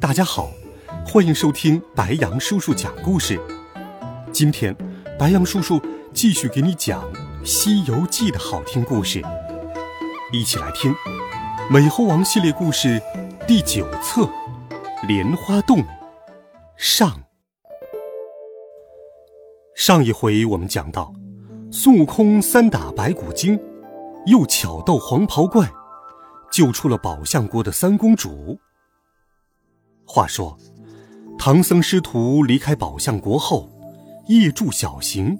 大家好，欢迎收听白羊叔叔讲故事。今天，白羊叔叔继续给你讲《西游记》的好听故事，一起来听《美猴王》系列故事第九册《莲花洞》上。上一回我们讲到，孙悟空三打白骨精，又巧斗黄袍怪。救出了宝象国的三公主。话说，唐僧师徒离开宝象国后，夜住小行。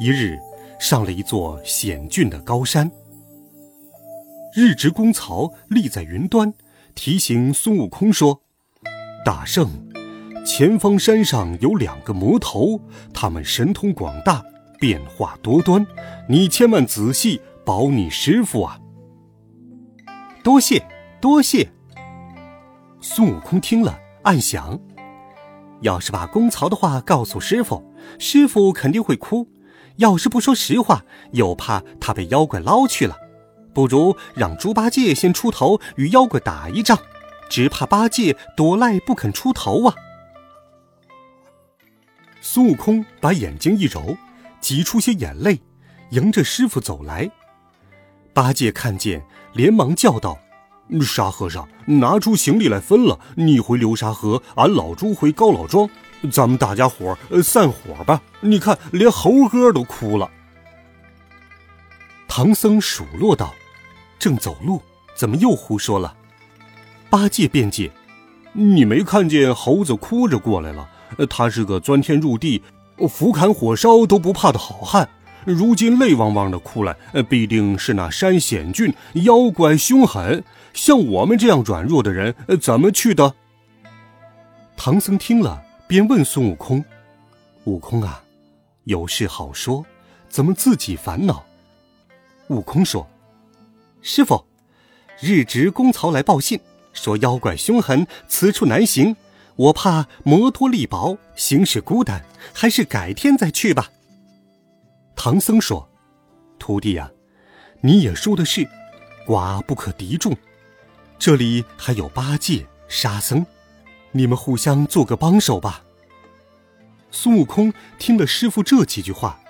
一日，上了一座险峻的高山。日值公曹立在云端，提醒孙悟空说：“大圣，前方山上有两个魔头，他们神通广大，变化多端，你千万仔细保你师傅啊！”多谢，多谢。孙悟空听了，暗想：要是把公曹的话告诉师傅，师傅肯定会哭；要是不说实话，又怕他被妖怪捞去了。不如让猪八戒先出头，与妖怪打一仗，只怕八戒躲赖不肯出头啊！孙悟空把眼睛一揉，挤出些眼泪，迎着师傅走来。八戒看见。连忙叫道：“沙和尚，拿出行李来分了。你回流沙河，俺老猪回高老庄，咱们大家伙儿散伙吧。你看，连猴哥都哭了。”唐僧数落道：“正走路，怎么又胡说了？”八戒辩解：“你没看见猴子哭着过来了？他是个钻天入地、斧砍火烧都不怕的好汉。”如今泪汪汪的哭来，必定是那山险峻，妖怪凶狠。像我们这样软弱的人，怎么去的？唐僧听了，便问孙悟空：“悟空啊，有事好说，怎么自己烦恼？”悟空说：“师傅，日值公曹来报信，说妖怪凶狠，此处难行。我怕摩托力薄，行事孤单，还是改天再去吧。”唐僧说：“徒弟呀，你也说的是，寡不可敌众。这里还有八戒、沙僧，你们互相做个帮手吧。”孙悟空听了师傅这几句话，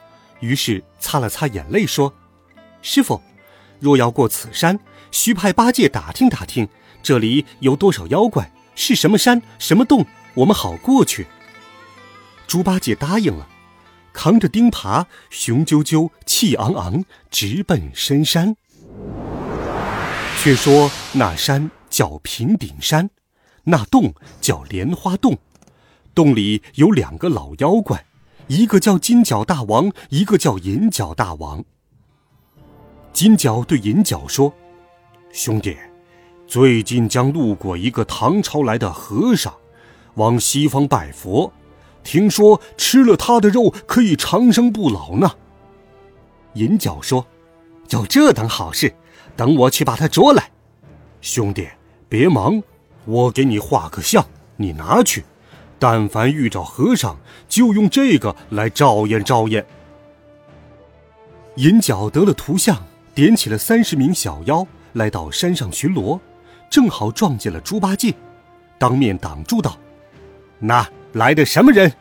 于是擦了擦眼泪说：“师傅，若要过此山，需派八戒打听打听，这里有多少妖怪，是什么山、什么洞，我们好过去。”猪八戒答应了。扛着钉耙，雄赳赳、气昂昂，直奔深山。却说那山叫平顶山，那洞叫莲花洞，洞里有两个老妖怪，一个叫金角大王，一个叫银角大王。金角对银角说：“兄弟，最近将路过一个唐朝来的和尚，往西方拜佛。”听说吃了他的肉可以长生不老呢。银角说：“有这等好事，等我去把他捉来。”兄弟，别忙，我给你画个像，你拿去。但凡遇着和尚，就用这个来照验照验。银角得了图像，点起了三十名小妖，来到山上巡逻，正好撞见了猪八戒，当面挡住道：“那。”来的什么人？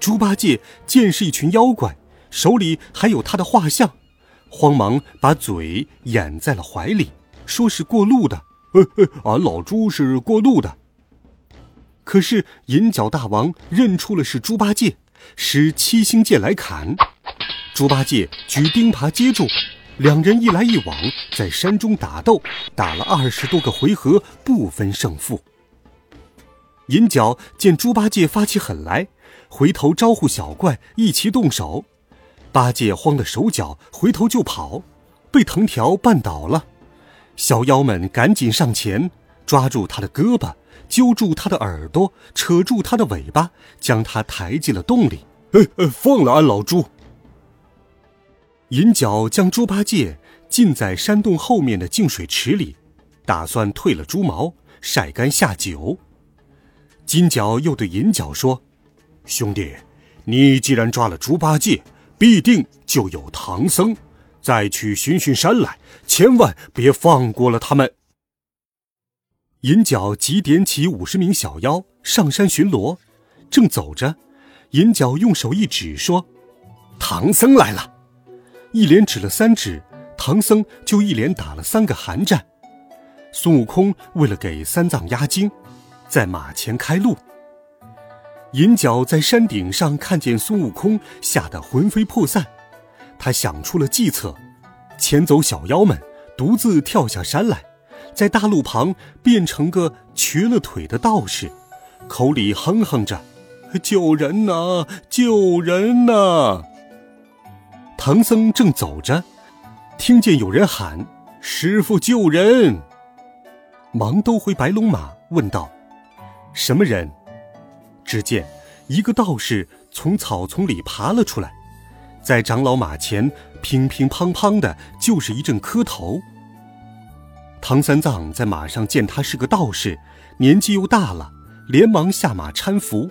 猪八戒见是一群妖怪，手里还有他的画像，慌忙把嘴掩在了怀里，说是过路的。呃呃，俺老猪是过路的。可是银角大王认出了是猪八戒，使七星剑来砍。猪八戒举钉耙接住，两人一来一往，在山中打斗，打了二十多个回合，不分胜负。银角见猪八戒发起狠来，回头招呼小怪一起动手。八戒慌得手脚，回头就跑，被藤条绊倒了。小妖们赶紧上前，抓住他的胳膊，揪住他的耳朵，扯住他的尾巴，将他抬进了洞里。呃呃，放了俺老猪。银角将猪八戒浸在山洞后面的净水池里，打算褪了猪毛，晒干下酒。金角又对银角说：“兄弟，你既然抓了猪八戒，必定就有唐僧。再去巡巡山来，千万别放过了他们。”银角急点起五十名小妖上山巡逻，正走着，银角用手一指说：“唐僧来了！”一连指了三指，唐僧就一连打了三个寒战。孙悟空为了给三藏压惊。在马前开路。银角在山顶上看见孙悟空，吓得魂飞魄散。他想出了计策，牵走小妖们，独自跳下山来，在大路旁变成个瘸了腿的道士，口里哼哼着：“救人呐，救人呐！”唐僧正走着，听见有人喊：“师傅救人！”忙兜回白龙马，问道。什么人？只见一个道士从草丛里爬了出来，在长老马前乒乒乓乓的，就是一阵磕头。唐三藏在马上见他是个道士，年纪又大了，连忙下马搀扶，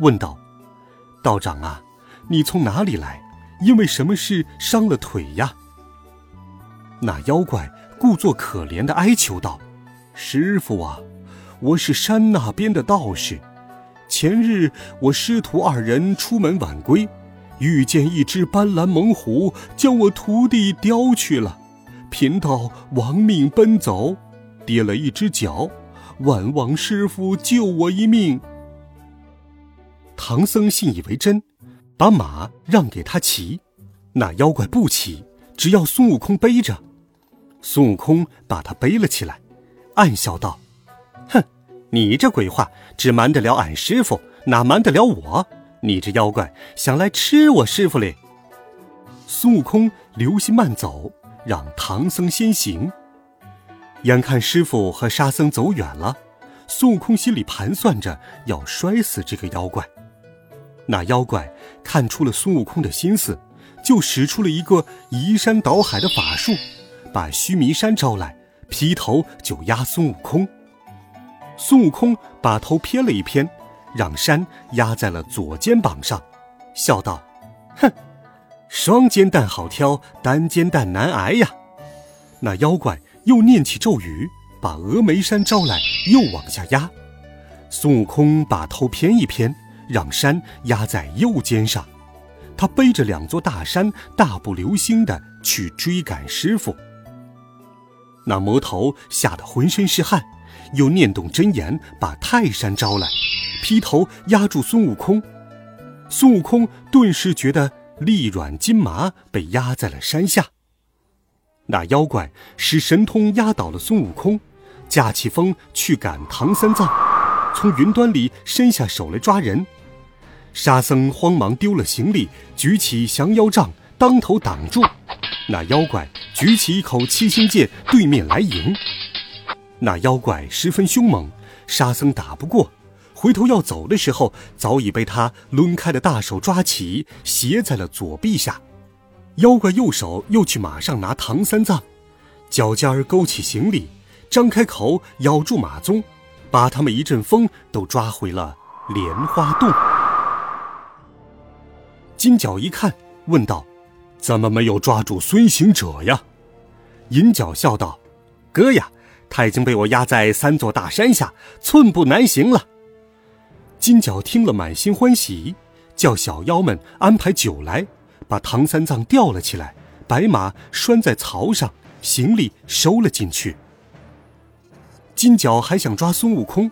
问道：“道长啊，你从哪里来？因为什么事伤了腿呀？”那妖怪故作可怜的哀求道：“师傅啊！”我是山那边的道士，前日我师徒二人出门晚归，遇见一只斑斓猛虎，将我徒弟叼去了，贫道亡命奔走，跌了一只脚，万望师傅救我一命。唐僧信以为真，把马让给他骑，那妖怪不骑，只要孙悟空背着。孙悟空把他背了起来，暗笑道。哼你这鬼话只瞒得了俺师傅，哪瞒得了我？你这妖怪想来吃我师傅嘞！孙悟空留心慢走，让唐僧先行。眼看师傅和沙僧走远了，孙悟空心里盘算着要摔死这个妖怪。那妖怪看出了孙悟空的心思，就使出了一个移山倒海的法术，把须弥山招来，劈头就压孙悟空。孙悟空把头偏了一偏，让山压在了左肩膀上，笑道：“哼，双肩担好挑，单肩担难挨呀。”那妖怪又念起咒语，把峨眉山招来，又往下压。孙悟空把头偏一偏，让山压在右肩上，他背着两座大山，大步流星的去追赶师傅。那魔头吓得浑身是汗。又念动真言，把泰山招来，劈头压住孙悟空。孙悟空顿时觉得力软筋麻，被压在了山下。那妖怪使神通压倒了孙悟空，驾起风去赶唐三藏，从云端里伸下手来抓人。沙僧慌忙丢了行李，举起降妖杖当头挡住。那妖怪举起一口七星剑，对面来迎。那妖怪十分凶猛，沙僧打不过，回头要走的时候，早已被他抡开的大手抓起，斜在了左臂下。妖怪右手又去马上拿唐三藏，脚尖儿勾起行李，张开口咬住马鬃，把他们一阵风都抓回了莲花洞。金角一看，问道：“怎么没有抓住孙行者呀？”银角笑道：“哥呀。”他已经被我压在三座大山下，寸步难行了。金角听了，满心欢喜，叫小妖们安排酒来，把唐三藏吊了起来，白马拴在槽上，行李收了进去。金角还想抓孙悟空，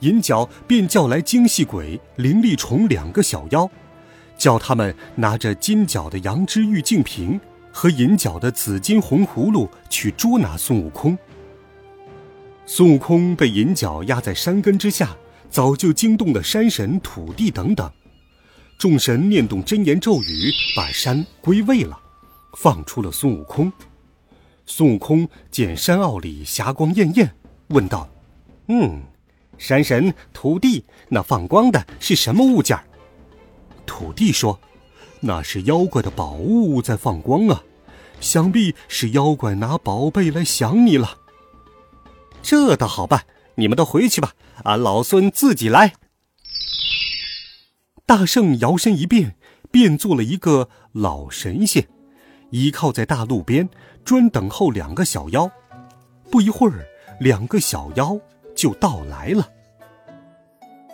银角便叫来精细鬼、灵力虫两个小妖，叫他们拿着金角的羊脂玉净瓶和银角的紫金红葫芦去捉拿孙悟空。孙悟空被银角压在山根之下，早就惊动了山神、土地等等。众神念动真言咒语，把山归位了，放出了孙悟空。孙悟空见山坳里霞光艳艳，问道：“嗯，山神、土地，那放光的是什么物件？土地说：“那是妖怪的宝物在放光啊，想必是妖怪拿宝贝来想你了。”这倒好办，你们都回去吧，俺老孙自己来。大圣摇身一变，变做了一个老神仙，倚靠在大路边，专等候两个小妖。不一会儿，两个小妖就到来了。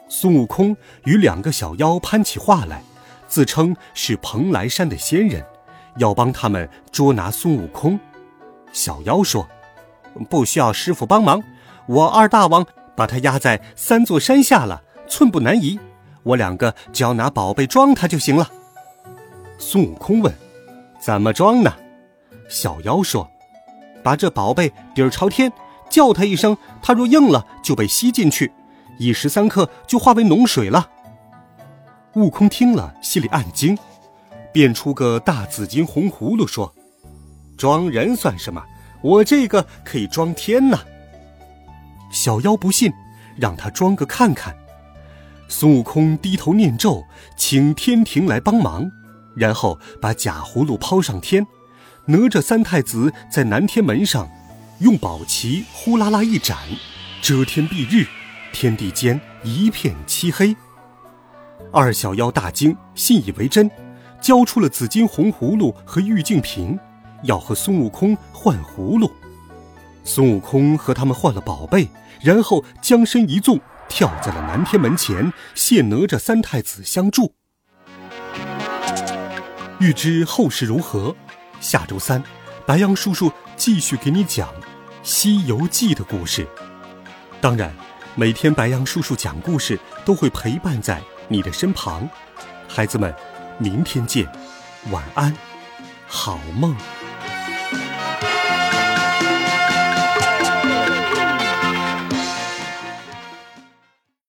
孙悟空与两个小妖攀起话来，自称是蓬莱山的仙人，要帮他们捉拿孙悟空。小妖说：“不需要师傅帮忙，我二大王把他压在三座山下了，寸步难移。”我两个只要拿宝贝装他就行了。孙悟空问：“怎么装呢？”小妖说：“把这宝贝底儿朝天，叫他一声，他若应了，就被吸进去，一时三刻就化为脓水了。”悟空听了，心里暗惊，变出个大紫金红葫芦，说：“装人算什么？我这个可以装天呐！”小妖不信，让他装个看看。孙悟空低头念咒，请天庭来帮忙，然后把假葫芦抛上天。哪吒三太子在南天门上，用宝旗呼啦啦一展，遮天蔽日，天地间一片漆黑。二小妖大惊，信以为真，交出了紫金红葫芦和玉净瓶，要和孙悟空换葫芦。孙悟空和他们换了宝贝，然后将身一纵。跳在了南天门前，谢哪吒三太子相助。欲知后事如何，下周三，白杨叔叔继续给你讲《西游记》的故事。当然，每天白杨叔叔讲故事都会陪伴在你的身旁。孩子们，明天见，晚安，好梦。